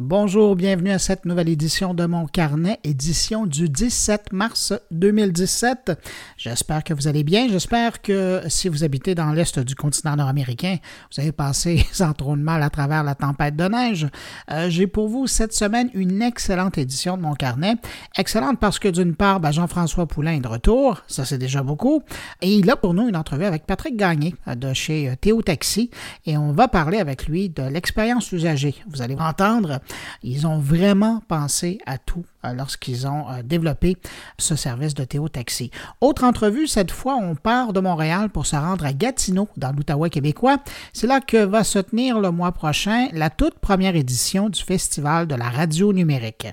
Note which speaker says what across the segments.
Speaker 1: Bonjour, bienvenue à cette nouvelle édition de mon carnet, édition du 17 mars 2017. J'espère que vous allez bien. J'espère que si vous habitez dans l'est du continent nord-américain, vous avez passé sans trop de mal à travers la tempête de neige. Euh, J'ai pour vous cette semaine une excellente édition de mon carnet. Excellente parce que d'une part, ben, Jean-François Poulain est de retour, ça c'est déjà beaucoup, et il a pour nous une entrevue avec Patrick Gagné euh, de chez euh, Théo Taxi, et on va parler avec lui de l'expérience usagée. Vous allez entendre ils ont vraiment pensé à tout lorsqu'ils ont euh, développé ce service de Théo Taxi. Autre entrevue, cette fois, on part de Montréal pour se rendre à Gatineau, dans l'Outaouais québécois. C'est là que va se tenir le mois prochain la toute première édition du Festival de la radio numérique.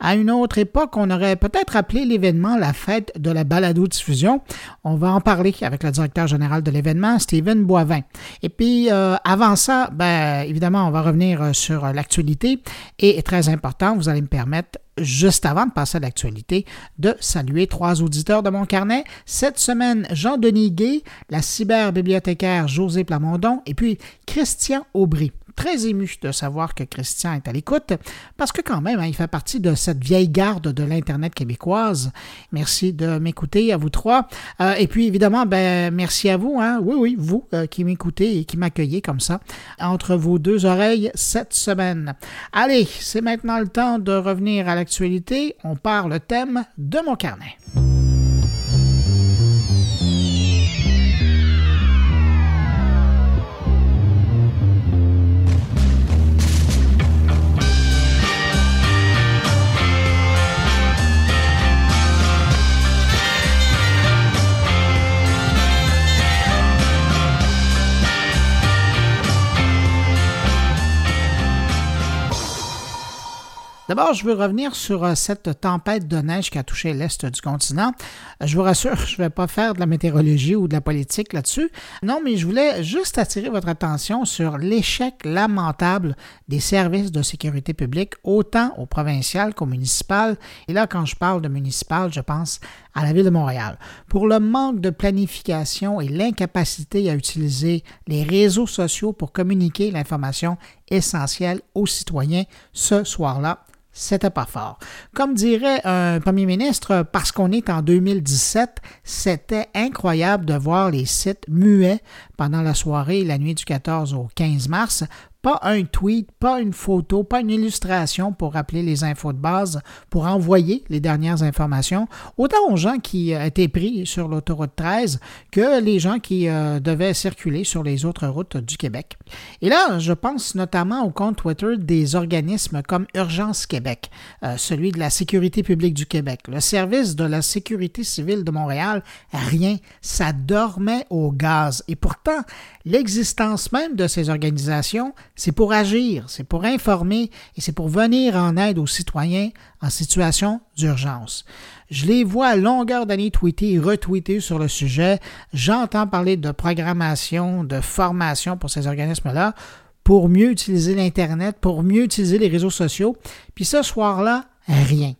Speaker 1: À une autre époque, on aurait peut-être appelé l'événement la fête de la balado-diffusion. On va en parler avec le directeur général de l'événement, Steven Boivin. Et puis, euh, avant ça, ben, évidemment, on va revenir sur l'actualité. Et très important, vous allez me permettre juste avant de passer à l'actualité, de saluer trois auditeurs de mon carnet. Cette semaine, Jean-Denis Gay, la cyberbibliothécaire José Plamondon et puis Christian Aubry très ému de savoir que Christian est à l'écoute, parce que quand même, hein, il fait partie de cette vieille garde de l'Internet québécoise. Merci de m'écouter, à vous trois. Euh, et puis, évidemment, ben, merci à vous, hein, oui, oui, vous euh, qui m'écoutez et qui m'accueillez comme ça, entre vos deux oreilles cette semaine. Allez, c'est maintenant le temps de revenir à l'actualité. On part le thème de mon carnet. D'abord, je veux revenir sur euh, cette tempête de neige qui a touché l'est du continent. Euh, je vous rassure, je ne vais pas faire de la météorologie ou de la politique là-dessus. Non, mais je voulais juste attirer votre attention sur l'échec lamentable des services de sécurité publique, autant au provincial qu'au municipal. Et là, quand je parle de municipal, je pense à la ville de Montréal. Pour le manque de planification et l'incapacité à utiliser les réseaux sociaux pour communiquer l'information essentielle aux citoyens ce soir-là, c'était pas fort. Comme dirait un premier ministre, parce qu'on est en 2017, c'était incroyable de voir les sites muets pendant la soirée la nuit du 14 au 15 mars pas un tweet, pas une photo, pas une illustration pour rappeler les infos de base, pour envoyer les dernières informations, autant aux gens qui euh, étaient pris sur l'autoroute 13 que les gens qui euh, devaient circuler sur les autres routes du Québec. Et là, je pense notamment au compte Twitter des organismes comme Urgence Québec, euh, celui de la sécurité publique du Québec, le service de la sécurité civile de Montréal, rien, ça dormait au gaz. Et pourtant, l'existence même de ces organisations, c'est pour agir, c'est pour informer et c'est pour venir en aide aux citoyens en situation d'urgence. Je les vois à longueur d'année tweeter et retweeter sur le sujet. J'entends parler de programmation, de formation pour ces organismes-là pour mieux utiliser l'Internet, pour mieux utiliser les réseaux sociaux. Puis ce soir-là, rien.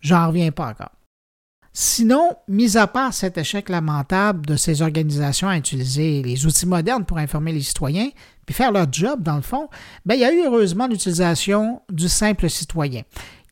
Speaker 1: J'en reviens pas encore. Sinon, mis à part cet échec lamentable de ces organisations à utiliser les outils modernes pour informer les citoyens, puis faire leur job dans le fond, ben, il y a eu heureusement l'utilisation du simple citoyen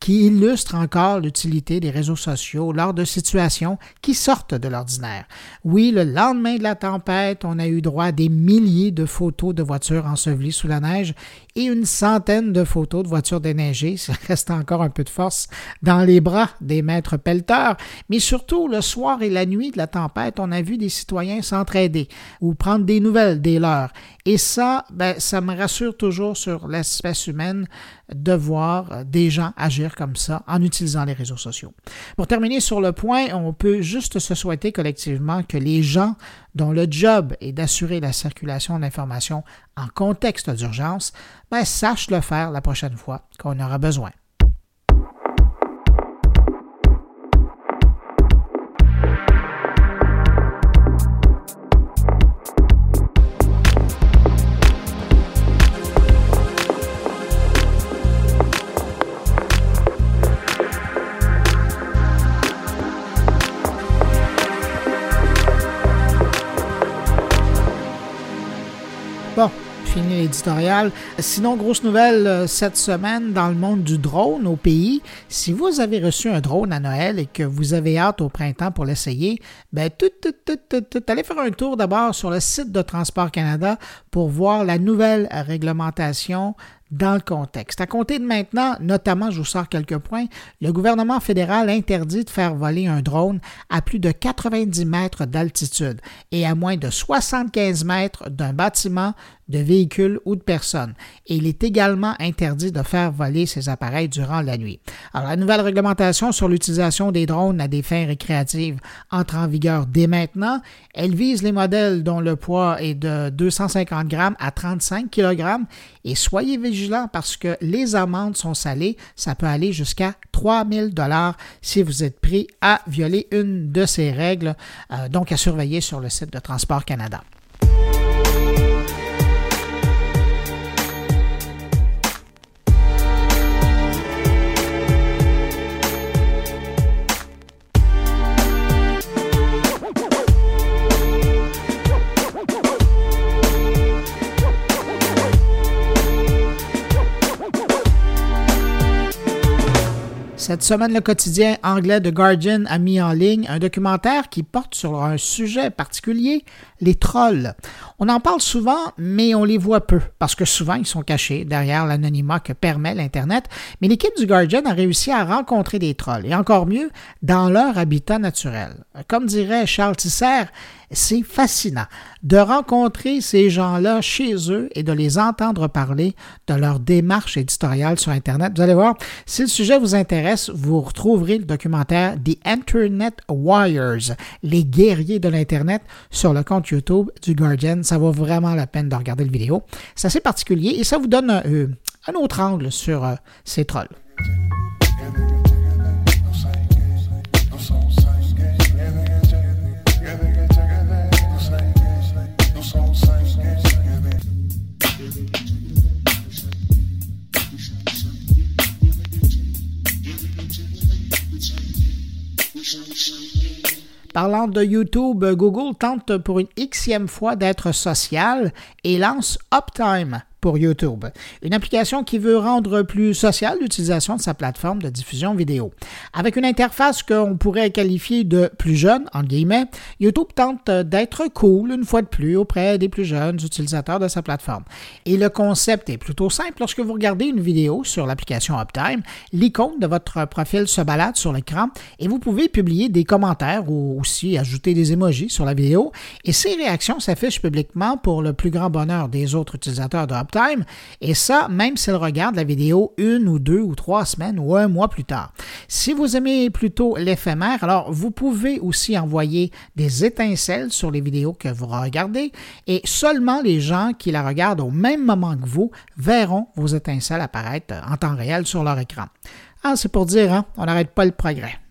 Speaker 1: qui illustre encore l'utilité des réseaux sociaux lors de situations qui sortent de l'ordinaire. Oui, le lendemain de la tempête, on a eu droit à des milliers de photos de voitures ensevelies sous la neige et une centaine de photos de voitures déneigées. Ça reste encore un peu de force dans les bras des maîtres pelleteurs. Mais surtout, le soir et la nuit de la tempête, on a vu des citoyens s'entraider ou prendre des nouvelles des leurs. Et ça, ben, ça me rassure toujours sur l'espèce humaine de voir des gens agir comme ça en utilisant les réseaux sociaux. Pour terminer sur le point, on peut juste se souhaiter collectivement que les gens dont le job est d'assurer la circulation de l'information en contexte d'urgence, ben, sachent le faire la prochaine fois qu'on aura besoin. Fini l'éditorial. Sinon, grosse nouvelle euh, cette semaine dans le monde du drone au pays. Si vous avez reçu un drone à Noël et que vous avez hâte au printemps pour l'essayer, ben tout, tout, tout, tout, allez faire un tour d'abord sur le site de Transport Canada pour voir la nouvelle réglementation dans le contexte. À compter de maintenant, notamment, je vous sors quelques points, le gouvernement fédéral interdit de faire voler un drone à plus de 90 mètres d'altitude et à moins de 75 mètres d'un bâtiment de véhicules ou de personnes. Et il est également interdit de faire voler ces appareils durant la nuit. Alors, la nouvelle réglementation sur l'utilisation des drones à des fins récréatives entre en vigueur dès maintenant. Elle vise les modèles dont le poids est de 250 grammes à 35 kg. Et soyez vigilants parce que les amendes sont salées. Ça peut aller jusqu'à 3000 dollars si vous êtes pris à violer une de ces règles. Euh, donc, à surveiller sur le site de Transport Canada. Cette semaine, le quotidien anglais The Guardian a mis en ligne un documentaire qui porte sur un sujet particulier, les trolls. On en parle souvent, mais on les voit peu, parce que souvent ils sont cachés derrière l'anonymat que permet l'Internet. Mais l'équipe du Guardian a réussi à rencontrer des trolls, et encore mieux, dans leur habitat naturel. Comme dirait Charles Tisser, c'est fascinant de rencontrer ces gens-là chez eux et de les entendre parler de leur démarche éditoriale sur Internet. Vous allez voir, si le sujet vous intéresse, vous retrouverez le documentaire The Internet Warriors, les guerriers de l'Internet, sur le compte YouTube du Guardian. Ça vaut vraiment la peine de regarder la vidéo. C'est assez particulier et ça vous donne un, euh, autre angle sur euh, ces trolls. Parlant de YouTube, Google tente pour une xème fois d'être social et lance Uptime, pour YouTube, une application qui veut rendre plus sociale l'utilisation de sa plateforme de diffusion vidéo. Avec une interface qu'on pourrait qualifier de plus jeune, en guillemets, YouTube tente d'être cool une fois de plus auprès des plus jeunes utilisateurs de sa plateforme. Et le concept est plutôt simple. Lorsque vous regardez une vidéo sur l'application Uptime, l'icône de votre profil se balade sur l'écran et vous pouvez publier des commentaires ou aussi ajouter des emojis sur la vidéo et ces réactions s'affichent publiquement pour le plus grand bonheur des autres utilisateurs de Uptime et ça, même s'ils regardent la vidéo une ou deux ou trois semaines ou un mois plus tard. Si vous aimez plutôt l'éphémère, alors vous pouvez aussi envoyer des étincelles sur les vidéos que vous regardez et seulement les gens qui la regardent au même moment que vous verront vos étincelles apparaître en temps réel sur leur écran. Ah, c'est pour dire, hein, on n'arrête pas le progrès.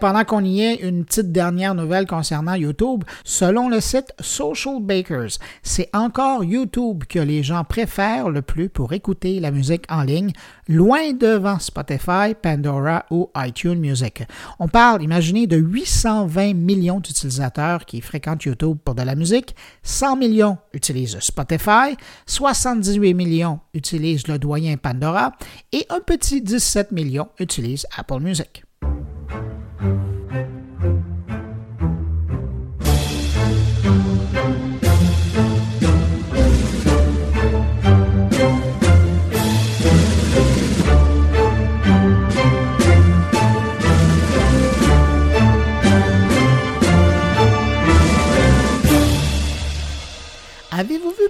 Speaker 1: Pendant qu'on y est, une petite dernière nouvelle concernant YouTube. Selon le site Social Bakers, c'est encore YouTube que les gens préfèrent le plus pour écouter la musique en ligne, loin devant Spotify, Pandora ou iTunes Music. On parle, imaginez, de 820 millions d'utilisateurs qui fréquentent YouTube pour de la musique, 100 millions utilisent Spotify, 78 millions utilisent le doyen Pandora et un petit 17 millions utilisent Apple Music. Avez-vous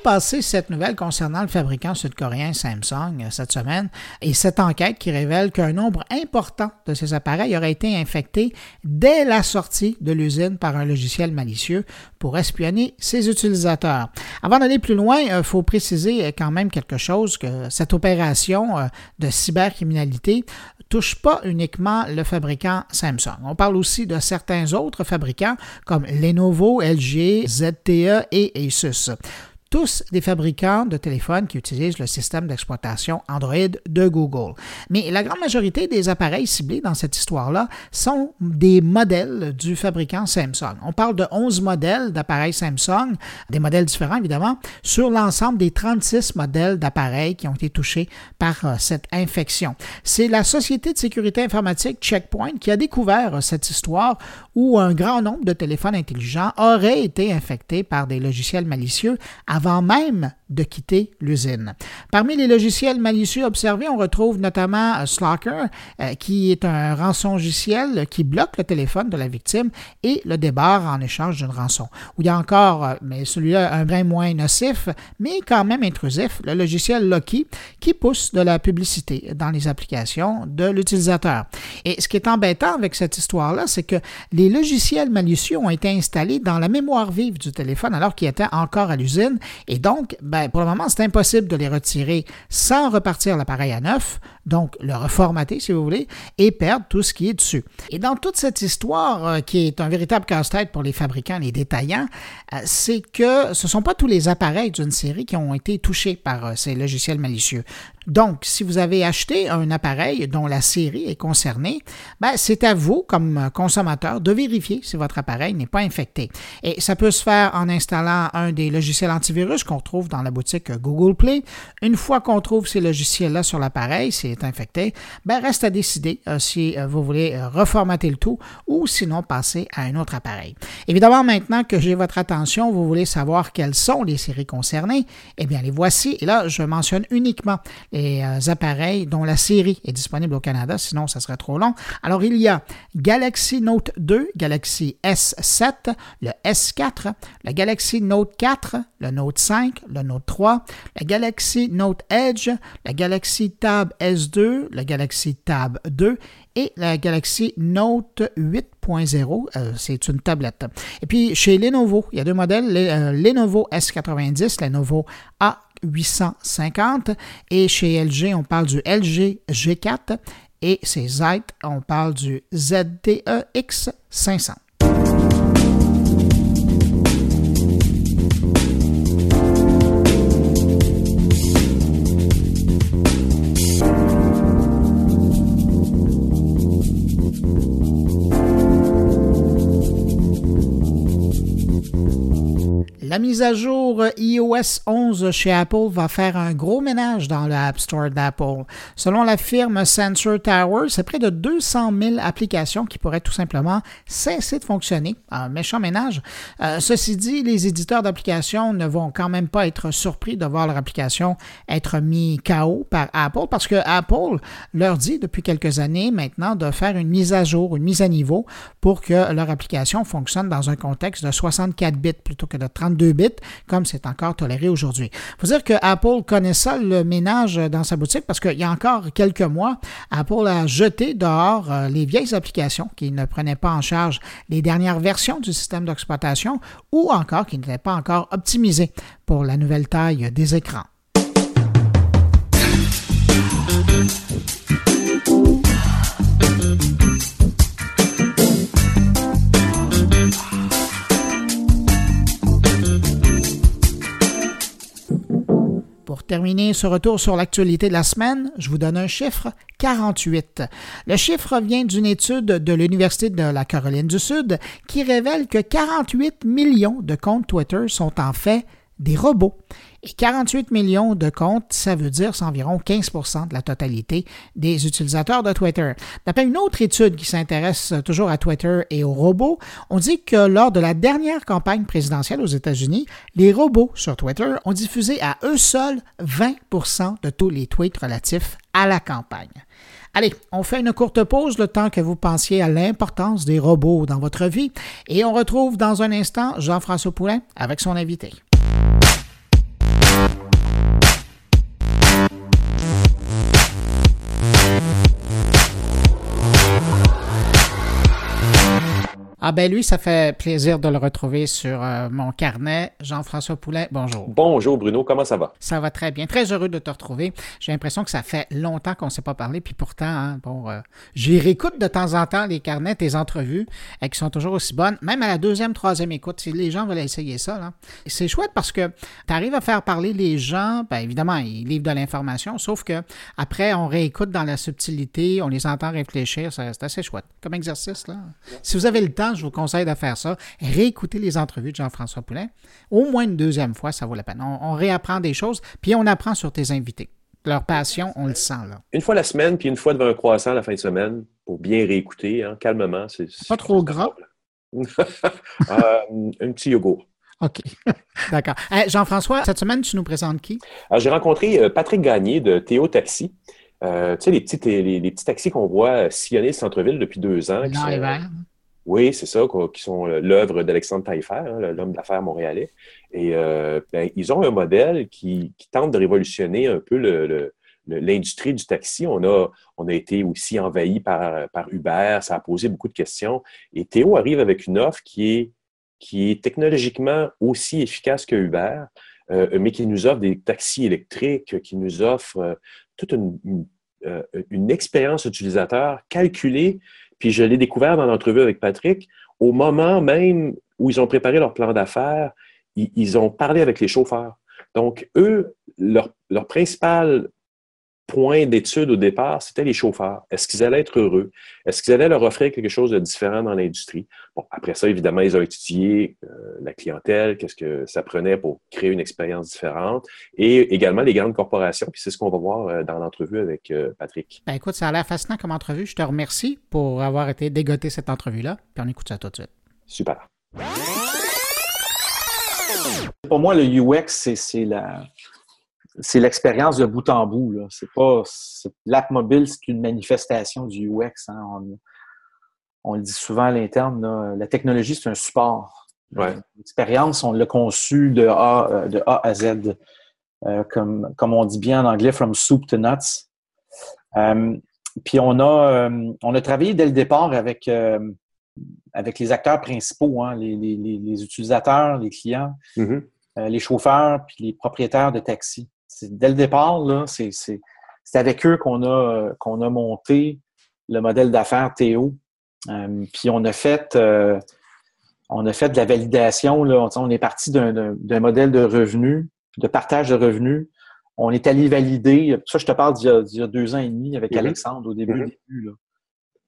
Speaker 1: vu passer cette nouvelle concernant le fabricant sud-coréen Samsung euh, cette semaine et cette enquête qui révèle qu'un nombre important de ces appareils aurait été infecté dès la sortie de l'usine par un logiciel malicieux pour espionner ses utilisateurs. Avant d'aller plus loin, il faut préciser quand même quelque chose que cette opération de cybercriminalité touche pas uniquement le fabricant Samsung. On parle aussi de certains autres fabricants comme Lenovo, LG, ZTE et Asus tous des fabricants de téléphones qui utilisent le système d'exploitation Android de Google. Mais la grande majorité des appareils ciblés dans cette histoire-là sont des modèles du fabricant Samsung. On parle de 11 modèles d'appareils Samsung, des modèles différents évidemment, sur l'ensemble des 36 modèles d'appareils qui ont été touchés par euh, cette infection. C'est la société de sécurité informatique Checkpoint qui a découvert euh, cette histoire où un grand nombre de téléphones intelligents auraient été infectés par des logiciels malicieux avant même de quitter l'usine. Parmi les logiciels malicieux observés, on retrouve notamment euh, Slacker, euh, qui est un rançongiciel qui bloque le téléphone de la victime et le débarre en échange d'une rançon. Ou il y a encore, euh, mais celui-là un brin moins nocif, mais quand même intrusif, le logiciel Loki, qui pousse de la publicité dans les applications de l'utilisateur. Et ce qui est embêtant avec cette histoire-là, c'est que les logiciels malicieux ont été installés dans la mémoire vive du téléphone alors qu'il était encore à l'usine et donc, ben, pour le moment, c'est impossible de les retirer sans repartir l'appareil à neuf, donc le reformater si vous voulez, et perdre tout ce qui est dessus. Et dans toute cette histoire, euh, qui est un véritable casse-tête pour les fabricants, les détaillants, euh, c'est que ce ne sont pas tous les appareils d'une série qui ont été touchés par euh, ces logiciels malicieux. Donc, si vous avez acheté un appareil dont la série est concernée, ben, c'est à vous, comme consommateur, de vérifier si votre appareil n'est pas infecté. Et ça peut se faire en installant un des logiciels antivirus qu'on trouve dans la boutique Google Play. Une fois qu'on trouve ces logiciels-là sur l'appareil, c'est infecté, ben reste à décider euh, si euh, vous voulez euh, reformater le tout ou sinon passer à un autre appareil. Évidemment, maintenant que j'ai votre attention, vous voulez savoir quelles sont les séries concernées, eh bien les voici. Et là, je mentionne uniquement les appareils dont la série est disponible au Canada, sinon ça serait trop long. Alors il y a Galaxy Note 2, Galaxy S7, le S4, la Galaxy Note 4, le Note 5, le Note 3, la Galaxy Note Edge, la Galaxy Tab S 2 la Galaxy Tab 2 et la Galaxy Note 8.0, euh, c'est une tablette. Et puis chez Lenovo, il y a deux modèles, euh, Lenovo S90, Lenovo A850 et chez LG, on parle du LG G4 et chez Z, on parle du ZTE X500. La mise à jour iOS 11 chez Apple va faire un gros ménage dans le App Store d'Apple. Selon la firme Sensor Tower, c'est près de 200 000 applications qui pourraient tout simplement cesser de fonctionner. Un méchant ménage. Euh, ceci dit, les éditeurs d'applications ne vont quand même pas être surpris de voir leur application être mis KO par Apple parce que Apple leur dit depuis quelques années maintenant de faire une mise à jour, une mise à niveau pour que leur application fonctionne dans un contexte de 64 bits plutôt que de 32 bits, comme c'est encore toléré aujourd'hui. Il faut dire que Apple connaît ça, le ménage dans sa boutique, parce qu'il y a encore quelques mois, Apple a jeté dehors euh, les vieilles applications qui ne prenaient pas en charge les dernières versions du système d'exploitation ou encore qui n'étaient pas encore optimisées pour la nouvelle taille des écrans. Terminer ce retour sur l'actualité de la semaine, je vous donne un chiffre, 48. Le chiffre vient d'une étude de l'Université de la Caroline du Sud qui révèle que 48 millions de comptes Twitter sont en fait des robots. Et 48 millions de comptes, ça veut dire c'est environ 15% de la totalité des utilisateurs de Twitter. D'après une autre étude qui s'intéresse toujours à Twitter et aux robots, on dit que lors de la dernière campagne présidentielle aux États-Unis, les robots sur Twitter ont diffusé à eux seuls 20% de tous les tweets relatifs à la campagne. Allez, on fait une courte pause le temps que vous pensiez à l'importance des robots dans votre vie et on retrouve dans un instant Jean-François Poulain avec son invité. Ah ben lui, ça fait plaisir de le retrouver sur euh, mon carnet. Jean-François Poulain, bonjour.
Speaker 2: Bonjour Bruno, comment ça va?
Speaker 1: Ça va très bien. Très heureux de te retrouver. J'ai l'impression que ça fait longtemps qu'on ne s'est pas parlé, puis pourtant, hein, bon, euh, j'y réécoute de temps en temps les carnets, tes entrevues, et qui sont toujours aussi bonnes, même à la deuxième, troisième écoute. Si les gens veulent essayer ça, là. c'est chouette parce que tu arrives à faire parler les gens, bien évidemment, ils livrent de l'information, sauf que après, on réécoute dans la subtilité, on les entend réfléchir, c'est assez chouette comme exercice. Là. Si vous avez le temps, je vous conseille de faire ça. Réécouter les entrevues de Jean-François Poulin. Au moins une deuxième fois, ça vaut la peine. On, réapprend des choses, puis on apprend sur tes invités. Leur passion, on le sent là.
Speaker 2: Une fois la semaine, puis une fois devant un croissant la fin de semaine, pour bien réécouter, hein, calmement. C'est,
Speaker 1: pas trop grand?
Speaker 2: Euh, un petit yogourt.
Speaker 1: OK. D'accord. Jean-François, cette semaine, tu nous présentes qui?
Speaker 2: Alors, j'ai rencontré euh, Patrick Gagné de Théo Taxi. Euh, tu sais, les petits, les, petits taxis qu'on voit sillonner le centre-ville depuis deux ans. Qui oui, c'est ça, qui sont l'œuvre d'Alexandre Taillefer, hein, l'homme d'affaires montréalais. Et euh, ben, ils ont un modèle qui, tente de révolutionner un peu l'industrie du taxi. On a, on a été aussi envahi par, par Uber, ça a posé beaucoup de questions. Et Théo arrive avec une offre qui est, qui est technologiquement aussi efficace que Uber, euh, mais qui nous offre des taxis électriques, qui nous offre euh, toute une, une expérience utilisateur calculée puis je l'ai découvert dans l'entrevue avec Patrick. Au moment même où ils ont préparé leur plan d'affaires, ils, ont parlé avec les chauffeurs. Donc, eux, leur, principal point d'étude au départ, c'était les chauffeurs. Est-ce qu'ils allaient être heureux? Est-ce qu'ils allaient leur offrir quelque chose de différent dans l'industrie? Bon, après ça, évidemment, ils ont étudié euh, la clientèle, qu'est-ce que ça prenait pour créer une expérience différente, et également les grandes corporations. Puis c'est ce qu'on va voir euh, dans l'entrevue avec euh, Patrick.
Speaker 1: Ben écoute, ça a l'air fascinant comme entrevue. Je te remercie pour avoir été dégoté cette entrevue-là. Puis on écoute ça tout de suite.
Speaker 2: Super.
Speaker 3: Pour moi, le UX, c'est la c'est l'expérience de bout en bout. C'est pas l'app mobile, c'est une manifestation du UX. Hein. On, le dit souvent à l'interne. La technologie, c'est un support. L'expérience, on l'a conçu de A, euh, de A à Z. Euh, comme, comme on dit bien en anglais, from soup to nuts. Euh, puis on a, on a travaillé dès le départ avec, avec les acteurs principaux, hein, les, les, utilisateurs, les clients, mm-hmm. les chauffeurs, puis les propriétaires de taxis dès le départ, c'est avec eux qu'on a, qu'on a monté le modèle d'affaires Théo. Euh, puis on a fait euh, on a fait de la validation. Là. On, est parti d'un modèle de revenus, de partage de revenus. On est allé valider, ça je te parle d'il y, a deux ans et demi avec mm-hmm. Alexandre au début. Mm-hmm. début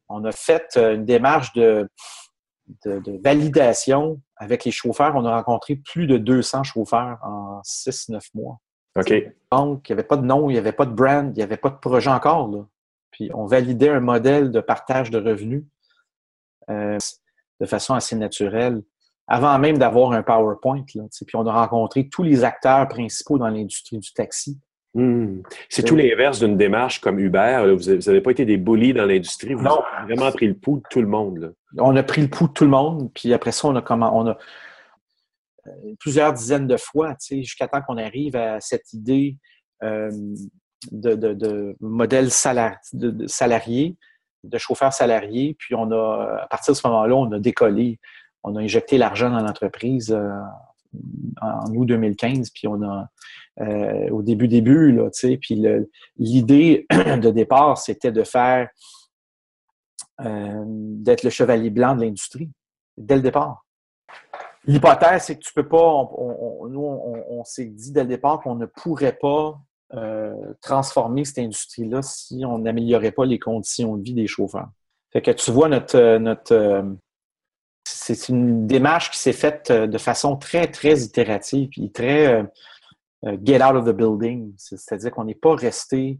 Speaker 3: On a fait euh, une démarche de, de, de, validation avec les chauffeurs. On a rencontré plus de 200 chauffeurs en 6-9 mois.
Speaker 2: OK.
Speaker 3: Donc, il n'y avait pas de nom, il n'y avait pas de brand, il n'y avait pas de projet encore. Là. Puis, on validait un modèle de partage de revenus euh, de façon assez naturelle, avant même d'avoir un PowerPoint. Là, puis, on a rencontré tous les acteurs principaux dans l'industrie du taxi.
Speaker 2: Hmm. C'est tout l'inverse d'une démarche comme Uber. Vous n'avez pas été des bullies dans l'industrie. Vous avez vraiment pris le pouls de tout le monde.
Speaker 3: On a pris le pouls de tout le monde. Puis après ça, on a, comment, on a, euh, plusieurs dizaines de fois, jusqu'à temps qu'on arrive à cette idée euh, de, modèle salarié, de chauffeur salarié. Puis on a, à partir de ce moment-là, on a décollé, on a injecté l'argent dans l'entreprise euh, en août 2015, puis on a au début début là, puis l'idée de départ, c'était de faire d'être le chevalier blanc de l'industrie dès le départ. L'hypothèse, c'est que tu peux pas, nous, on, s'est dit dès le départ qu'on ne pourrait pas euh, transformer cette industrie-là si on n'améliorait pas les conditions de vie des chauffeurs. Fait que tu vois, notre, euh, notre euh, c'est une démarche qui s'est faite de façon très, très itérative et très get out of the building. C'est-à-dire qu'on n'est pas resté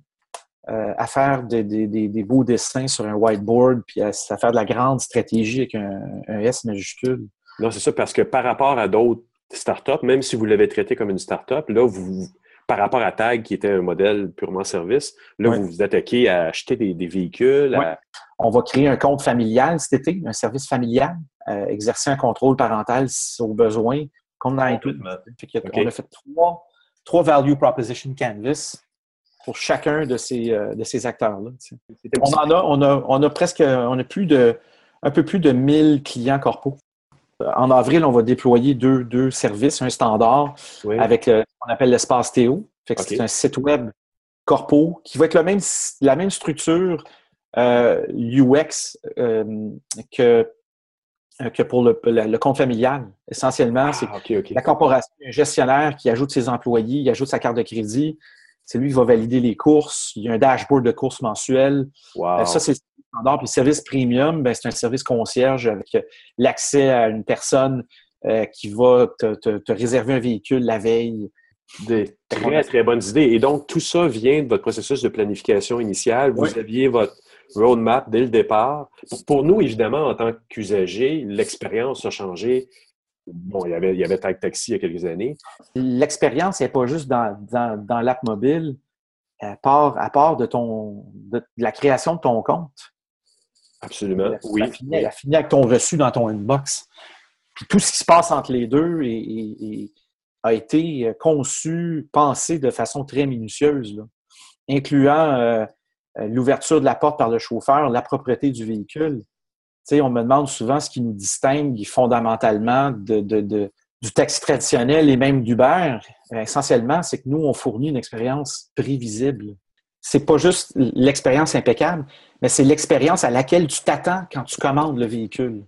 Speaker 3: à faire des, beaux dessins sur un whiteboard puis à, faire de la grande stratégie avec un S majuscule.
Speaker 2: Non, c'est ça, parce que par rapport à d'autres startups, même si vous l'avez traité comme une startup, là, vous, par rapport à Tag, qui était un modèle purement service, là, vous vous attaquez à acheter des, véhicules.
Speaker 3: On va créer un compte familial cet été, un service familial, euh, exercer un contrôle parental au besoin, comme dans tout. On a fait trois, value proposition canvas pour chacun de ces, euh, de ces acteurs-là. On en a, on a, on a presque, on a plus de un peu plus de 1000 clients corpo. En avril, on va déployer deux, deux services, un standard avec ce qu'on appelle l'espace Théo. C'est un site web corpo qui va être le même, la même structure UX que euh, que pour le, compte familial. Essentiellement, c'est ah, la corporation, un gestionnaire qui ajoute ses employés, il ajoute sa carte de crédit. C'est lui qui va valider les courses. Il y a un dashboard de courses mensuelles. Euh, ça, c'est standard. Puis le service premium, ben, c'est un service concierge avec l'accès à une personne euh, qui va te, réserver un véhicule la veille.
Speaker 2: Des très, très bonnes idées. Et donc, tout ça vient de votre processus de planification initiale. Vous aviez votre, roadmap dès le départ. Pour nous, évidemment, en tant qu'usagers, l'expérience a changé. Bon, il y avait, il y avait Tag Taxi il y a quelques années.
Speaker 3: L'expérience n'est pas juste dans, dans, l'app mobile, à part, à part de, ton, de, la création de ton compte.
Speaker 2: Absolument,
Speaker 3: oui. Elle a fini avec ton reçu dans ton inbox. Puis tout ce qui se passe entre les deux a été conçu, pensé de façon très minutieuse, incluant euh, euh, l'ouverture de la porte par le chauffeur, la propreté du véhicule. Tu sais, on me demande souvent ce qui nous distingue fondamentalement de, du taxi traditionnel et même d'Uber. Euh, essentiellement, c'est que nous, on fournit une expérience prévisible. C'est pas juste l'expérience impeccable, mais c'est l'expérience à laquelle tu t'attends quand tu commandes le véhicule.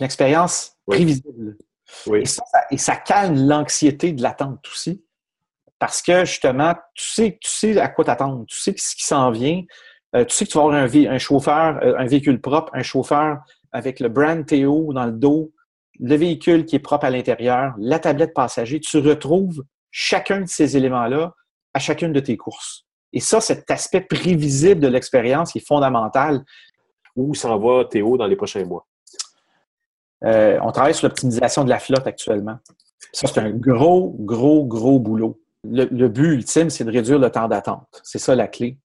Speaker 3: Une expérience prévisible. Et, ça, et ça calme l'anxiété de l'attente aussi. Parce que justement, tu sais, tu sais à quoi t'attendre, tu sais ce qui s'en vient, euh, tu sais que tu vas avoir un, un chauffeur, euh, un véhicule propre, un chauffeur avec le brand Théo dans le dos, le véhicule qui est propre à l'intérieur, la tablette passager. Tu retrouves chacun de ces éléments-là à chacune de tes courses. Et ça, cet aspect prévisible de l'expérience qui est fondamental.
Speaker 2: Où s'en va Théo dans les prochains mois?
Speaker 3: Euh, on travaille sur l'optimisation de la flotte actuellement. Ça, c'est un gros, gros, gros boulot le, but ultime, c'est de réduire le temps d'attente. C'est ça la clé.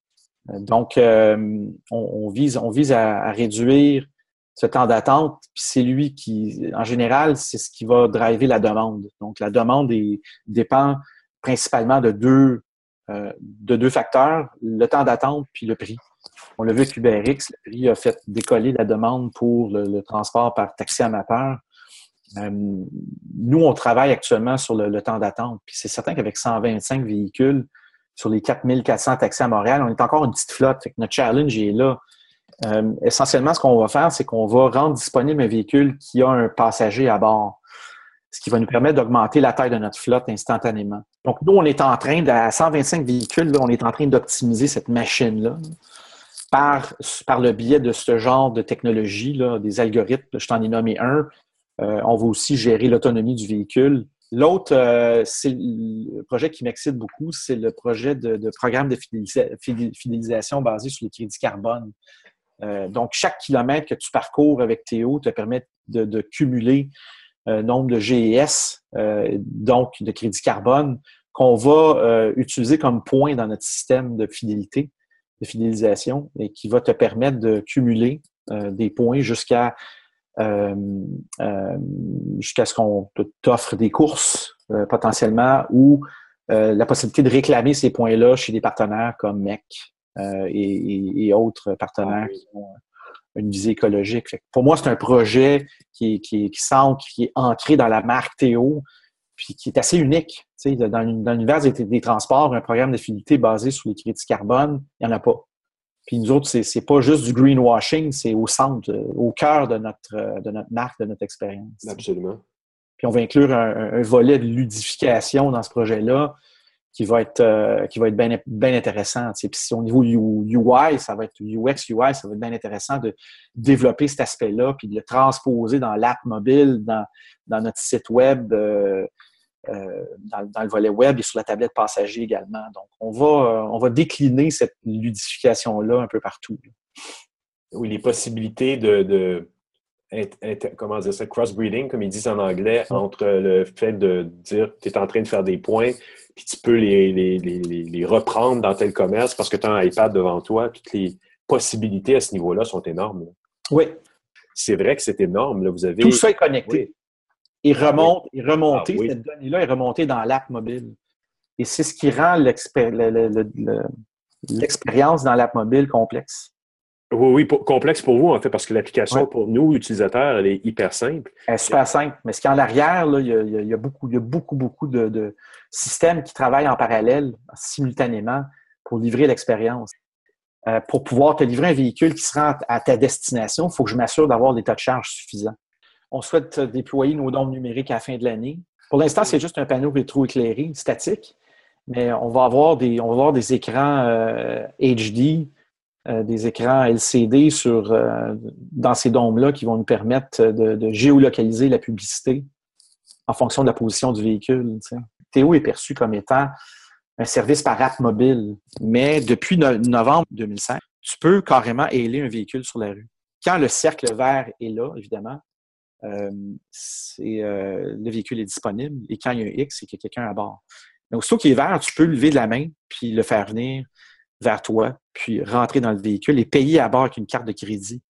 Speaker 3: Donc, euh, on, vise, on vise à, réduire ce temps d'attente. Puis c'est lui qui, en général, c'est ce qui va driver la demande. Donc, la demande dépend principalement de deux, de deux facteurs, le temps d'attente puis le prix. On l'a vu avec UberX, le prix a fait décoller la demande pour le transport par taxi amateur. Euh, nous, on travaille actuellement sur le, temps d'attente. Puis c'est certain qu'avec 125 véhicules sur les 4400 taxis à Montréal, on est encore une petite flotte. notre challenge est là. Euh, essentiellement, ce qu'on va faire, c'est qu'on va rendre disponible un véhicule qui a un passager à bord, ce qui va nous permettre d'augmenter la taille de notre flotte instantanément. Donc, nous, on est en train, à 125 véhicules, on est en train d'optimiser cette machine-là par, par le biais de ce genre de technologie, là, des algorithmes. Je t'en ai nommé un, euh, on va aussi gérer l'autonomie du véhicule. L'autre, euh, c'est le projet qui m'excite beaucoup, c'est le projet de, programme de fidélisation basé sur les crédits carbone. Euh, donc, chaque kilomètre que tu parcours avec Théo te permet de, cumuler nombre de GES, donc de crédits carbone, qu'on va utiliser comme point dans notre système de fidélité, de fidélisation, et qui va te permettre de cumuler des points jusqu'à euh, euh, jusqu'à ce qu'on t'offre des courses euh, potentiellement ou la possibilité de réclamer ces points-là chez des partenaires comme MEC et, autres partenaires qui ont une visée écologique. pour moi, c'est un projet qui, qui, qui, qui est ancré dans la marque Théo, puis qui est assez unique. dans l'univers des, des, transports, un programme de fidélité basé sur les crédits carbone, il n'y en a pas. Puis nous autres, c'est, c'est pas juste du greenwashing, c'est au centre, au cœur de notre, de notre marque, de notre expérience.
Speaker 2: Absolument.
Speaker 3: Puis on va inclure un, volet de ludification dans ce projet-là qui va être euh, qui va être bien, bien intéressant. Puis au niveau UI, ça va être UX, UI, ça va être bien intéressant de développer cet aspect-là, puis de le transposer dans l'app mobile, dans, dans notre site web. Euh, euh, dans, le volet web et sur la tablette passager également. Donc, on va, on va décliner cette ludification-là un peu partout.
Speaker 2: Oui, les possibilités de, comment dire ça, crossbreeding, comme ils disent en anglais, entre le fait de dire tu es en train de faire des points, puis tu peux les, les, reprendre dans tel commerce parce que tu as un iPad devant toi. Toutes les possibilités à ce niveau-là sont énormes.
Speaker 3: Oui.
Speaker 2: C'est vrai que c'est énorme. Là. Vous avez...
Speaker 3: Tout ça est connecté. Il remonte, il remonté, ah cette donnée-là est remontée dans l'app mobile. Et c'est ce qui rend l'expérience dans l'app mobile complexe.
Speaker 2: Oui, oui, complexe pour vous, en fait, parce que l'application pour nous, utilisateurs, elle est hyper simple.
Speaker 3: Elle est super simple. Mais ce qui est en arrière, là, il, y a, beaucoup, il y a beaucoup, beaucoup de, systèmes qui travaillent en parallèle, simultanément, pour livrer l'expérience. Euh, pour pouvoir te livrer un véhicule qui se rend à ta destination, il faut que je m'assure d'avoir des tas de charge suffisants. On souhaite déployer nos dons numériques à la fin de l'année. Pour l'instant, c'est juste un panneau rétroéclairé, statique, mais on va avoir des, on va avoir des écrans HD, euh, euh, des écrans LCD sur, dans ces dômes-là qui vont nous permettre de, géolocaliser la publicité en fonction de la position du véhicule. Théo est perçu comme étant un service par app mobile. Mais depuis novembre 2005, tu peux carrément ailer un véhicule sur la rue. Quand le cercle vert est là, évidemment, euh, euh, le véhicule est disponible. Et quand il y a un X, c'est qu'il y a quelqu'un à bord. Mais aussitôt qu'il est vert, tu peux lever de la main, puis le faire venir vers toi, puis rentrer dans le véhicule et payer à bord avec une carte de crédit.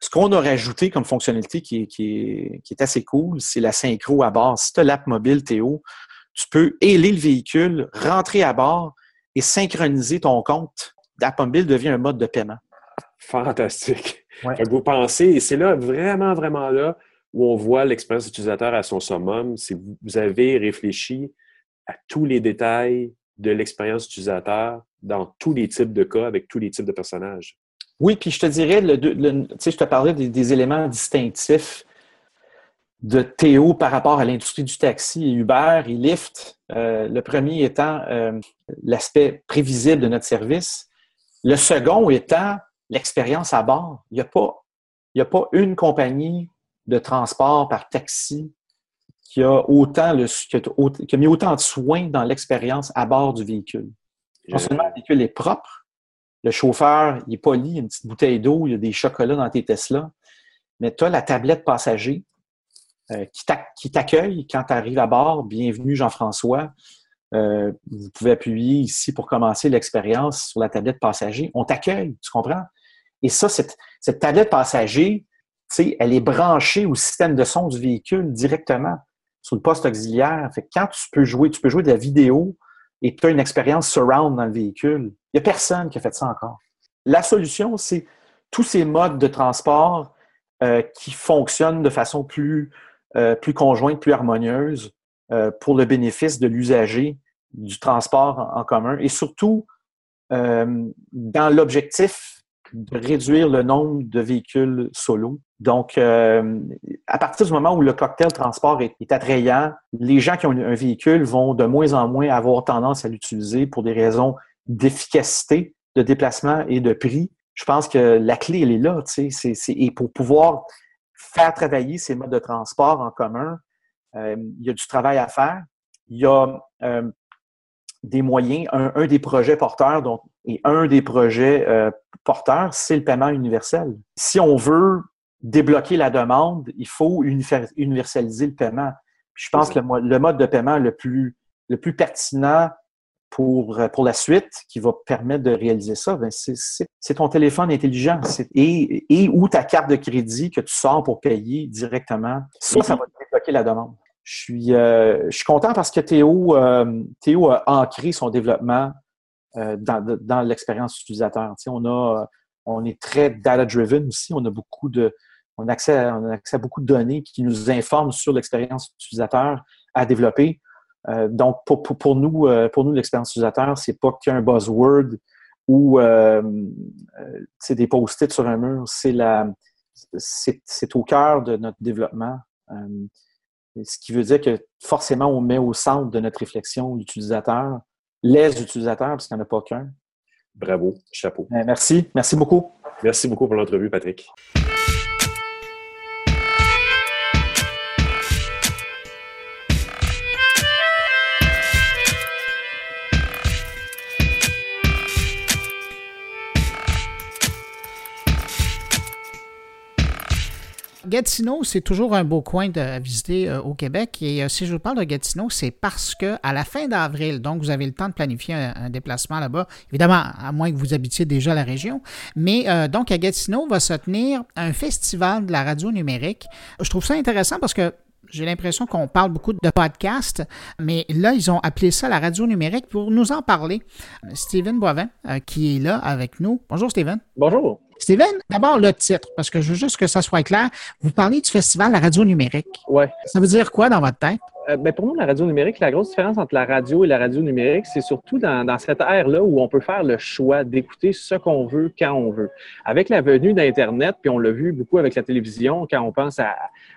Speaker 3: Ce qu'on a rajouté comme fonctionnalité qui est, qui est assez cool, c'est la synchro à bord. Si tu as l'app mobile Théo, tu peux ailer le véhicule, rentrer à bord et synchroniser ton compte. Mobile devient un mode de paiement.
Speaker 2: Fantastique. Vous pensez, et c'est là, vraiment, vraiment là, où on voit l'expérience utilisateur à son summum, c'est vous avez réfléchi à tous les détails de l'expérience utilisateur dans tous les types de cas, avec tous les types de personnages.
Speaker 3: Oui, puis je te dirais, le, je te parlais des, éléments distinctifs de Théo par rapport à l'industrie du taxi Uber et Lyft. Euh, le premier étant euh, l'aspect prévisible de notre service. Le second étant l'expérience à bord. Il n'y a, a pas une compagnie de transport par taxi qui a, autant le, qui a, mis autant de soins dans l'expérience à bord du véhicule. Non seulement le véhicule est propre, le chauffeur il est poli, il y a une petite bouteille d'eau, il y a des chocolats dans tes Tesla, mais tu as la tablette passager euh, qui t'accueille quand tu arrives à bord. Bienvenue Jean-François. Euh, vous pouvez appuyer ici pour commencer l'expérience sur la tablette passager. On t'accueille, tu comprends? Et ça, cette, tablette passager, elle est branchée au système de son du véhicule directement sur le poste auxiliaire. Fait quand tu peux jouer, tu peux jouer de la vidéo et tu as une expérience surround dans le véhicule. Il n'y a personne qui a fait ça encore. La solution, c'est tous ces modes de transport euh, qui fonctionnent de façon plus euh, plus conjointe, plus harmonieuse euh, pour le bénéfice de l'usager du transport en, commun et surtout dans l'objectif de réduire le nombre de véhicules solo. Donc, à partir du moment où le cocktail transport est, attrayant, les gens qui ont un véhicule vont de moins en moins avoir tendance à l'utiliser pour des raisons d'efficacité, de déplacement et de prix. Je pense que la clé, elle est là, et pour pouvoir faire travailler ces modes de transport en commun. Euh, il y a du travail à faire. Il y a euh, des moyens. Un, des projets porteurs, donc, et un des projets euh, porteurs, c'est le paiement universel. Si on veut débloquer la demande, il faut universaliser le paiement. je pense que le, mode de paiement le plus, le plus pertinent pour, euh, pour la suite qui va permettre de réaliser ça, ben, c'est ton téléphone intelligent et, et ou ta carte de crédit que tu sors pour payer directement. Ça, ça va débloquer la demande. Je suis, euh, je suis content parce que Théo, euh, Théo a ancré son développement dans, dans l'expérience utilisateur. on, a, on est très data-driven aussi. On a beaucoup de, on a accès, on a accès à beaucoup de données qui nous informent sur l'expérience utilisateur à développer. Euh, donc, pour, pour, nous, euh, pour nous, l'expérience utilisateur, c'est pas qu'un buzzword ou euh, c'est des post-it sur un mur. C'est la, c'est au cœur de notre développement. Ce qui veut dire que forcément, on met au centre de notre réflexion l'utilisateur, les utilisateurs, parce qu'il n'y en a pas qu'un.
Speaker 2: Bravo, chapeau.
Speaker 3: Merci, merci beaucoup.
Speaker 2: Merci beaucoup pour l'entrevue, Patrick.
Speaker 1: Gatineau, c'est toujours un beau coin à visiter euh, au Québec. Et euh, si je vous parle de Gatineau, c'est parce que à la fin d'avril, donc vous avez le temps de planifier un, déplacement là-bas, évidemment, à moins que vous habitiez déjà la région. Mais euh, donc à Gatineau va se tenir un festival de la radio numérique. Je trouve ça intéressant parce que j'ai l'impression qu'on parle beaucoup de podcasts, mais là, ils ont appelé ça la radio numérique pour nous en parler. Steven Boivin, qui est là avec nous. Bonjour, Steven.
Speaker 4: Bonjour.
Speaker 1: Steven, d'abord le titre, parce que je veux juste que ça soit clair. Vous parlez du festival La Radio Numérique.
Speaker 4: Oui.
Speaker 1: Ça veut dire quoi dans votre tête?
Speaker 4: Euh, ben pour nous, la radio numérique, la grosse différence entre la radio et la radio numérique, c'est surtout dans, dans cette ère-là où on peut faire le choix d'écouter ce qu'on veut quand on veut. Avec la venue d'Internet, puis on l'a vu beaucoup avec la télévision, quand on pense à,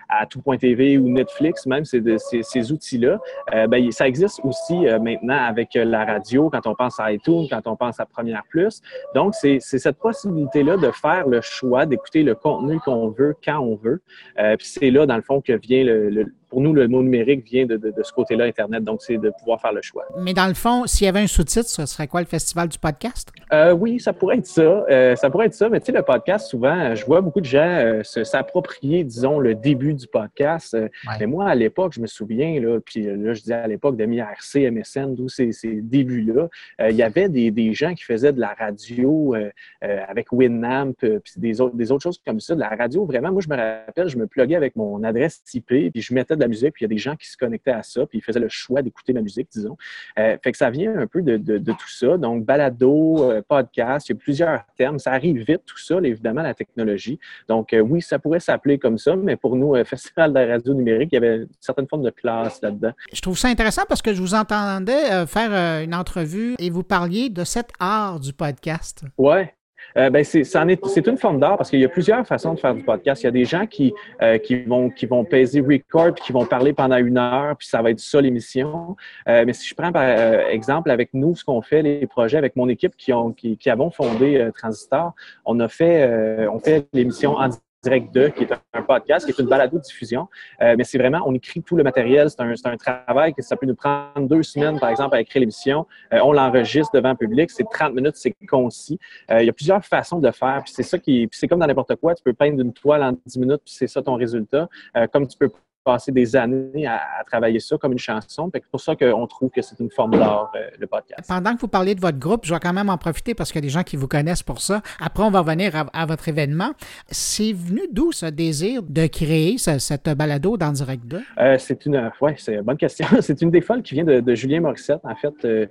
Speaker 4: à Tout.tv ou Netflix, même ces, ces, ces outils-là, euh, ben, ça existe aussi euh, maintenant avec la radio, quand on pense à iTunes, quand on pense à Première Plus. Donc, c'est cette possibilité-là de faire le choix d'écouter le contenu qu'on veut quand on veut. puis c'est là, dans le fond, que vient le, le pour nous, le mot numérique vient de, ce côté-là, Internet. Donc, c'est de pouvoir faire le choix.
Speaker 1: Mais dans le fond, s'il y avait un sous-titre, ce serait quoi le festival du podcast?
Speaker 4: Euh, oui, ça pourrait être ça. Euh, ça pourrait être ça. Mais tu sais, le podcast, souvent, je vois beaucoup de gens euh, s'approprier, disons, le début du podcast. Mais moi, à l'époque, je me souviens, là, puis là, je disais à l'époque de MIRC, MSN, d'où ces, ces débuts-là, il y avait des, des, gens qui faisaient de la radio avec Winamp, puis des autres, des autres choses comme ça. De la radio, vraiment, moi, je me rappelle, je me pluguais avec mon adresse IP, puis je mettais de la musique, puis il y a des gens qui se connectaient à ça, puis ils faisaient le choix d'écouter ma musique, disons. Euh, fait que ça vient un peu de, tout ça. Donc, balado, euh, podcast, il y a plusieurs termes. Ça arrive vite, tout ça, évidemment, la technologie. Donc, euh, oui, ça pourrait s'appeler comme ça, mais pour nous, Festival de la radio numérique, il y avait une certaine forme de classe là-dedans.
Speaker 1: Je trouve ça intéressant parce que je vous entendais faire une entrevue et vous parliez de cet art du podcast.
Speaker 4: Ouais, euh, ben c'est, c'est une forme d'art parce qu'il y a plusieurs façons de faire du podcast. Il y a des gens qui, euh, qui, vont, qui vont peser record puis qui vont parler pendant une heure, puis ça va être ça l'émission. Euh, mais si je prends par exemple avec nous, ce qu'on fait, les projets avec mon équipe qui, ont, qui, qui avons fondé Transistor, on a fait, on fait l'émission en Direct 2, qui est un podcast, qui est une balado-diffusion. Euh, mais c'est vraiment, on écrit tout le matériel. C'est un, travail que ça peut nous prendre deux semaines, par exemple, à écrire l'émission. Euh, on l'enregistre devant le public. C'est 30 minutes, c'est concis. Euh, il y a plusieurs façons de faire. Puis c'est ça qui, c'est comme dans n'importe quoi. Tu peux peindre une toile en 10 minutes, puis c'est ça ton résultat. comme tu peux passé des années à, travailler ça comme une chanson. C'est pour ça qu'on trouve que c'est une forme d'art, euh, le podcast.
Speaker 1: Pendant que vous parlez de votre groupe, je vais quand même en profiter parce qu'il y a des gens qui vous connaissent pour ça. Après, on va revenir à, votre événement. C'est venu d'où ce désir de créer cette balado dans Direct 2?
Speaker 4: Euh, c'est une, ouais, c'est une bonne question. c'est une des folles qui vient de, Julien Morissette, en fait, euh,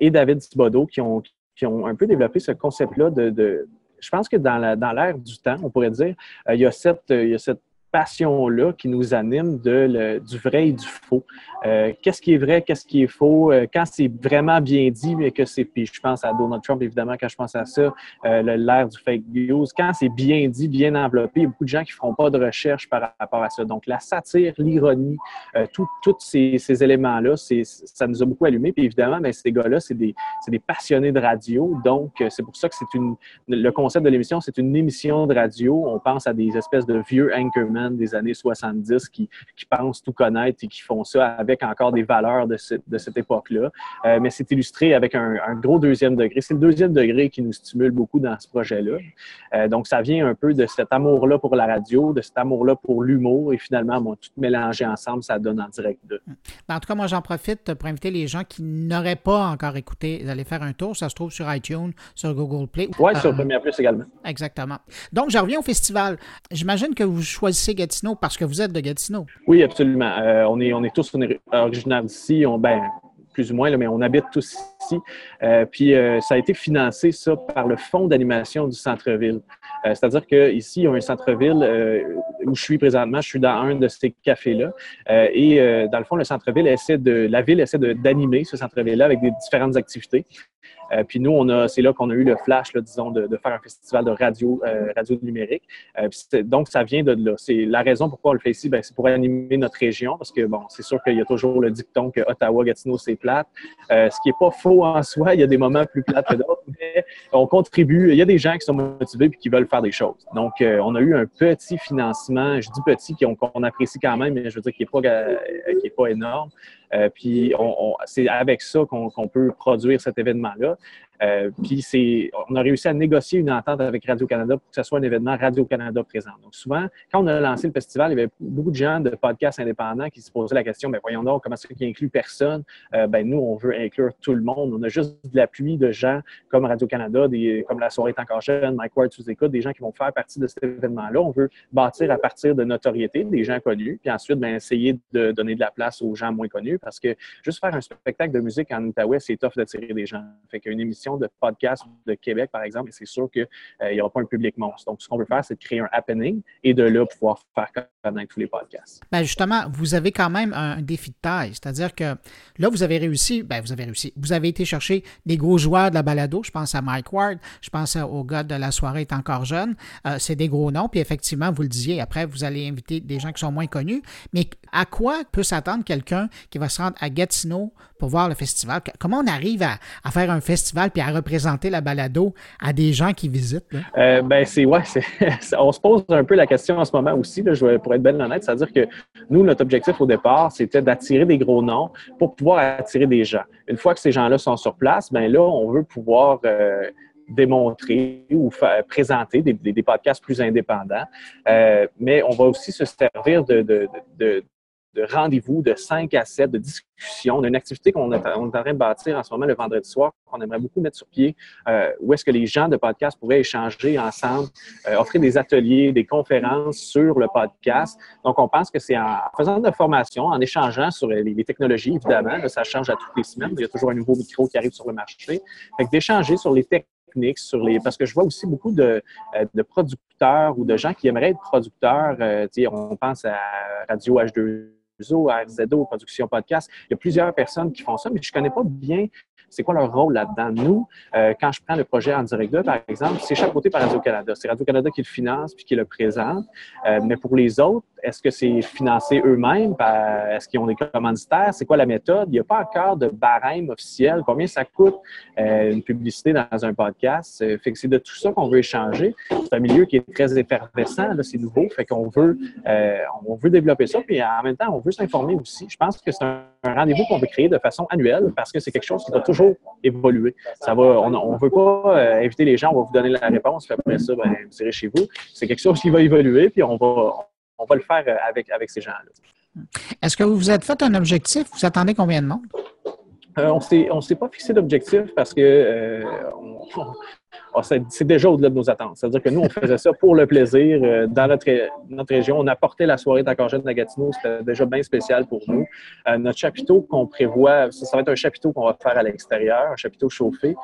Speaker 4: et David Thibodeau, qui ont, qui ont un peu développé ce concept-là de, je pense que dans l'ère du temps, on pourrait dire, il, y a cette, il y a cette passion-là qui nous anime de du vrai et du faux. Euh, qu'est-ce qui est vrai, qu'est-ce qui est faux, euh, quand c'est vraiment bien dit, mais que c'est, puis je pense à Donald Trump, évidemment, quand je pense à ça, euh, l'ère du fake news, quand c'est bien dit, bien enveloppé, il y a beaucoup de gens qui ne feront pas de recherche par rapport à ça. Donc, la satire, l'ironie, tous ces, ces éléments-là, ça nous a beaucoup allumé. Puis évidemment, ben, ces gars-là, c'est des, des, passionnés de radio. Donc, c'est pour ça que c'est une, le concept de l'émission, c'est une émission de radio. On pense à des espèces de vieux anchormen des années 70 qui, pensent tout connaître et qui font ça avec encore des valeurs de, cette époque-là. Euh, mais c'est illustré avec un, gros deuxième degré. C'est le deuxième degré qui nous stimule beaucoup dans ce projet-là. Euh, donc, ça vient un peu de cet amour-là pour la radio, de cet amour-là pour l'humour et finalement, bon, tout mélangé ensemble, ça donne en direct de.
Speaker 1: Ben, en tout cas, moi, j'en profite pour inviter les gens qui n'auraient pas encore écouté d'aller faire un tour. Ça se trouve sur iTunes, sur Google Play.
Speaker 4: Oui, sur euh, Première Plus également.
Speaker 1: Exactement. Donc, je reviens au festival. J'imagine que vous choisissez Gatineau parce que vous êtes de Gatineau.
Speaker 4: Oui, absolument. Euh, on, est, on est tous originaires d'ici. On, ben, plus ou moins, mais on habite tous ici. Euh, puis euh, ça a été financé, ça, par le fonds d'animation du centre-ville. C'est-à-dire qu'ici, il y a un centre-ville où je suis présentement, je suis dans un de ces cafés-là. et dans le fond, le centre-ville essaie de, la ville essaie d'animer ce centre-ville-là avec des différentes activités. Euh, puis nous, on a, c'est là qu'on a eu le flash, disons, de, faire un festival de radio, euh, radio numérique. Euh, donc, ça vient de là. C'est la raison pourquoi on le fait ici, ben, c'est pour animer notre région, parce que bon, c'est sûr qu'il y a toujours le dicton que Ottawa, Gatineau, c'est plate. ce qui n'est pas faux en soi. Il y a des moments plus plates que d'autres, mais on contribue. Il y a des gens qui sont motivés et qui veulent faire des choses. Donc, on a eu un petit financement. Je dis petit qu'on apprécie quand même, mais je veux dire qu'il n'est est pas énorme. Puis on, c'est avec ça qu'on peut produire cet événement-là. Euh, puis c'est, on a réussi à négocier une entente avec Radio-Canada pour que ce soit un événement Radio-Canada présent. Donc souvent, quand on a lancé le festival, il y avait beaucoup de gens de podcasts indépendants qui se posaient la question, ben voyons donc, comment ça qui inclut personne? Euh, ben nous, on veut inclure tout le monde. On a juste de l'appui de gens comme Radio-Canada, comme La soirée est encore jeune, Mike Ward sous écoute, des gens qui vont faire partie de cet événement-là. On veut bâtir à partir de notoriété, des gens connus, puis ensuite, ben, essayer de donner de la place aux gens moins connus parce que juste faire un spectacle de musique en Outaouais, c'est tough d'attirer des gens. Fait qu'une émission de podcasts de Québec, par exemple, et c'est sûr qu'il euh, n'y aura pas un public monstre. Donc, ce qu'on veut faire, c'est de créer un happening et de là pouvoir faire connaître tous les podcasts.
Speaker 1: Bien, justement, vous avez quand même un défi de taille, c'est-à-dire que là, vous avez réussi, bien, vous avez réussi, vous avez été chercher des gros joueurs de la balado, je pense à Mike Ward, je pense au gars de la soirée est encore jeune, euh, c'est des gros noms, puis effectivement, vous le disiez, après, vous allez inviter des gens qui sont moins connus, mais à quoi peut s'attendre quelqu'un qui va se rendre à Gatineau pour voir le festival? Comment on arrive à, faire un festival à représenter la balado à des gens qui visitent?
Speaker 4: Euh, ben, c'est, ouais, on se pose un peu la question en ce moment aussi, pour être bien honnête, c'est-à-dire que nous, notre objectif au départ, c'était d'attirer des gros noms pour pouvoir attirer des gens. Une fois que ces gens-là sont sur place, ben là, on veut pouvoir euh, démontrer ou présenter des, podcasts plus indépendants. Euh, mais on va aussi se servir de, rendez-vous de 5 à 7, de discussion. On a une activité qu'on est, en train de bâtir en ce moment le vendredi soir, qu'on aimerait beaucoup mettre sur pied, euh, où est-ce que les gens de podcast pourraient échanger ensemble, offrir des ateliers, des conférences sur le podcast. Donc, on pense que c'est en faisant de la formation, en échangeant sur les, technologies, évidemment, ça change à toutes les semaines, il y a toujours un nouveau micro qui arrive sur le marché. Fait d'échanger sur les technologies sur les. Parce que je vois aussi beaucoup de, euh, de producteurs ou de gens qui aimeraient être producteurs. Euh, on pense à Radio H2O, à RZO, Podcast. Il y a plusieurs personnes qui font ça, mais je ne connais pas bien c'est quoi leur rôle là-dedans? Nous, euh, quand je prends le projet en direct 2, par exemple, c'est chapeauté par Radio-Canada. C'est Radio-Canada qui le finance puis qui le présente. mais pour les autres, est-ce que c'est financé eux-mêmes? Est-ce qu'ils ont des commanditaires? C'est quoi la méthode? Il n'y a pas encore de barème officiel. Combien ça coûte euh, une publicité dans un podcast? Euh, fait que c'est de tout ça qu'on veut échanger. C'est un milieu qui est très effervescent, c'est nouveau. Fait qu'on veut, euh, on veut développer ça. Puis en même temps, on veut s'informer aussi. Je pense que c'est un, rendez-vous qu'on veut créer de façon annuelle parce que c'est quelque chose qui va toujours évoluer. Ça va, on ne veut pas inviter les gens, on va vous donner la réponse, puis après ça, ben, vous irez chez vous. C'est quelque chose qui va évoluer, puis on va, on va le faire euh, avec, avec ces gens-là.
Speaker 1: Est-ce que vous vous êtes fait un objectif? Vous attendez combien de monde?
Speaker 4: Euh, on ne s'est pas fixé d'objectif parce que euh, c'est déjà au-delà de nos attentes. C'est-à-dire que nous, on faisait ça pour le plaisir. Euh, dans notre, région, on apportait la soirée d'accord jeune à Gatineau. C'était déjà bien spécial pour nous. Euh, notre chapiteau qu'on prévoit, ça, va être un chapiteau qu'on va faire à l'extérieur, un chapiteau chauffé,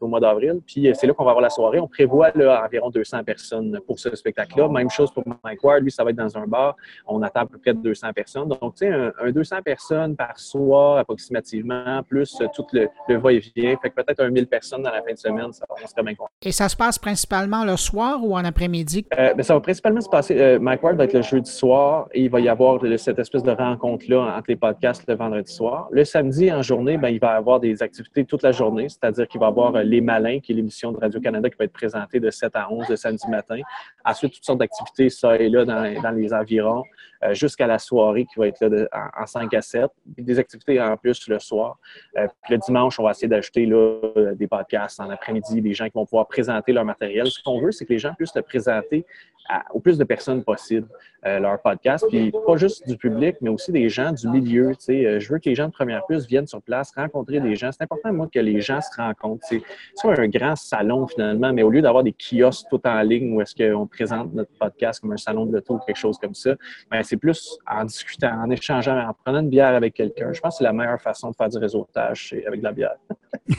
Speaker 4: au mois d'avril. Puis euh, c'est là qu'on va avoir la soirée. On prévoit environ 200 personnes pour ce spectacle-là. Même chose pour Mike Ward. Lui, ça va être dans un bar. On attend à peu près 200 personnes. Donc, tu sais, un, 200 personnes par soir approximativement, plus tout le, va-et-vient. Fait que peut-être un 1000 personnes dans la fin de semaine, ça,
Speaker 1: Et ça se passe principalement le soir ou en après-midi?
Speaker 4: Euh, ben, ça va principalement se passer. Euh, Mike Ward va être le jeudi soir et il va y avoir cette espèce de rencontre-là entre les podcasts le vendredi soir. Le samedi, en journée, ben, il va y avoir des activités toute la journée, c'est-à-dire qu'il va y avoir Les Malins, qui est l'émission de Radio-Canada qui va être présentée de 7 à 11 le samedi matin. Ensuite, toutes sortes d'activités, ça et là, dans, les environs, euh, jusqu'à la soirée qui va être là en, 5 à 7. des activités en plus le soir. puis le dimanche, on va essayer d'ajouter des podcasts en après-midi, des gens qui vont pouvoir présenter leur matériel. Ce qu'on veut, c'est que les gens puissent présenter au plus de personnes possible, euh, leur podcast. Puis pas juste du public, mais aussi des gens du milieu. Euh, je veux que les gens de Première Plus viennent sur place, rencontrer des gens. C'est important, moi, que les gens se rencontrent. C'est soit un grand salon, finalement, mais au lieu d'avoir des kiosques tout en ligne où est-ce qu'on présente notre podcast comme un salon de l'auto ou quelque chose comme ça, ben, c'est plus en discutant, en échangeant, en prenant une bière avec quelqu'un. Je pense que c'est la meilleure façon de faire du réseautage, avec de la bière.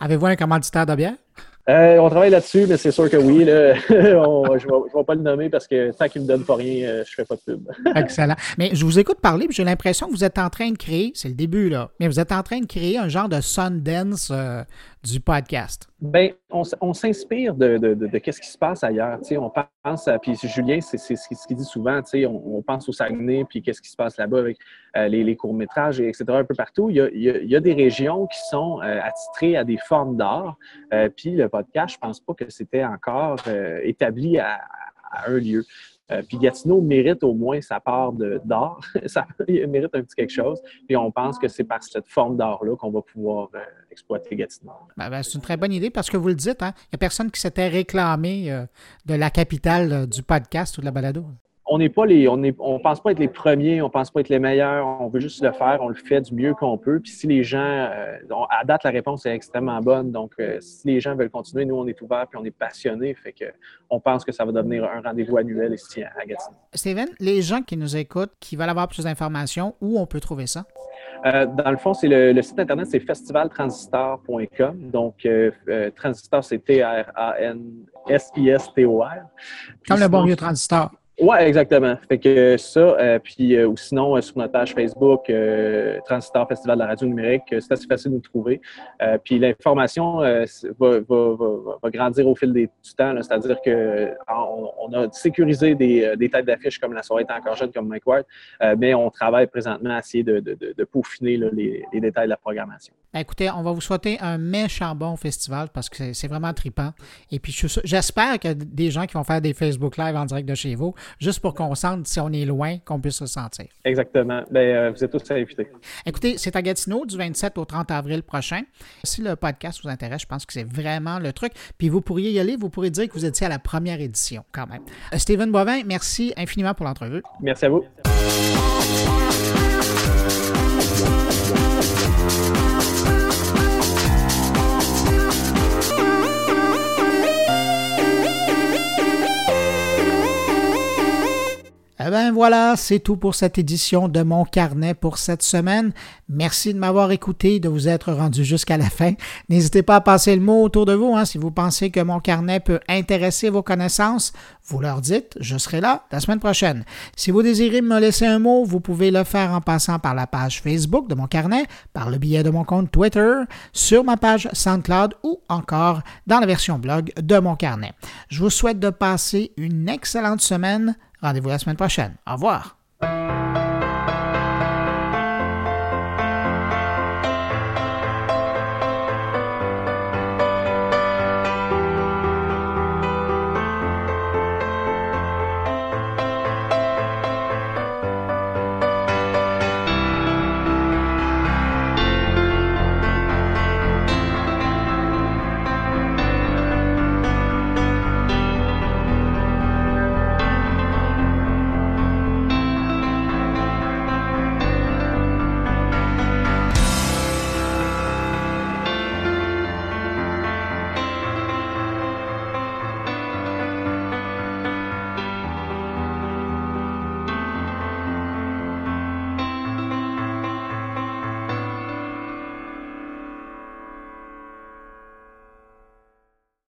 Speaker 1: Avez-vous un commanditaire de bière?
Speaker 4: Euh, on travaille là-dessus, mais c'est sûr que oui. Là, je ne vais, pas le nommer parce que tant qu'il ne me donne pas rien, euh, je ne fais pas de pub.
Speaker 1: Excellent. Mais je vous écoute parler, j'ai l'impression que vous êtes en train de créer, c'est le début, là, mais vous êtes en train de créer un genre de Sundance euh, du podcast?
Speaker 4: Bien, on, s'inspire de, de, de, ce qui se passe ailleurs. on pense puis Julien, c'est ce qu'il dit souvent, on, on pense au Saguenay, puis qu'est-ce qui se passe là-bas avec euh, les, courts-métrages, etc., un peu partout. Il y a, des régions qui sont euh, attitrées à des formes d'art, euh, puis le podcast, je pense pas que c'était encore établi à, un lieu. Puis Gatineau mérite au moins sa part d'art, ça mérite un petit quelque chose. Puis on pense que c'est par cette forme d'art-là qu'on va pouvoir exploiter Gatineau.
Speaker 1: Ben, ben, c'est une très bonne idée parce que vous le dites, hein, il n'y a personne qui s'était réclamé euh, de la capitale euh, du podcast ou de la balado.
Speaker 4: On n'est pas les, on ne on pense pas être les premiers, on pense pas être les meilleurs, on veut juste le faire, on le fait du mieux qu'on peut. Puis si les gens, euh, à date, la réponse est extrêmement bonne. Donc, si les gens veulent continuer, nous, on est ouverts puis on est passionnés. Fait que on pense que ça va devenir un rendez-vous annuel ici à Gatineau.
Speaker 1: Steven, les gens qui nous écoutent, qui veulent avoir plus d'informations, où on peut trouver ça?
Speaker 4: dans le fond, c'est le, site internet, c'est festivaltransistor.com. Donc, transistor, c'est T-R-A-N-S-I-S-T-O-R.
Speaker 1: Comme le bon vieux transistor.
Speaker 4: Oui, exactement. Fait que ça, euh, puis euh, ou sinon euh, sur notre page Facebook, Transistor Festival de la radio numérique, c'est assez facile de nous trouver. puis l'information va, va, grandir au fil des, du temps, c'est-à-dire que on, a sécurisé des, têtes d'affiches comme la soirée est encore jeune comme Mike Ward, mais on travaille présentement à essayer de peaufiner les, les, détails de la programmation.
Speaker 1: Ben, écoutez, on va vous souhaiter un méchant bon festival parce que c'est vraiment tripant. Et puis j'espère que des gens qui vont faire des Facebook Live en direct de chez vous juste pour qu'on sente si on est loin, qu'on puisse se sentir.
Speaker 4: Exactement. Ben, euh, vous êtes tous invités.
Speaker 1: Écoutez, c'est à Gatineau du 27 au 30 avril prochain. Si le podcast vous intéresse, je pense que c'est vraiment le truc. Puis vous pourriez y aller, vous pourriez dire que vous étiez à la première édition quand même. Euh, Steven Bovin, merci infiniment pour l'entrevue.
Speaker 4: Merci à vous.
Speaker 1: Eh ben voilà, c'est tout pour cette édition de mon carnet pour cette semaine. Merci de m'avoir écouté, de vous être rendu jusqu'à la fin. N'hésitez pas à passer le mot autour de vous. Hein, si vous pensez que mon carnet peut intéresser vos connaissances, vous leur dites, je serai là la semaine prochaine. Si vous désirez me laisser un mot, vous pouvez le faire en passant par la page Facebook de mon carnet, par le billet de mon compte Twitter, sur ma page SoundCloud ou encore dans la version blog de mon carnet. Je vous souhaite de passer une excellente semaine. Rendez-vous la semaine prochaine. Au revoir.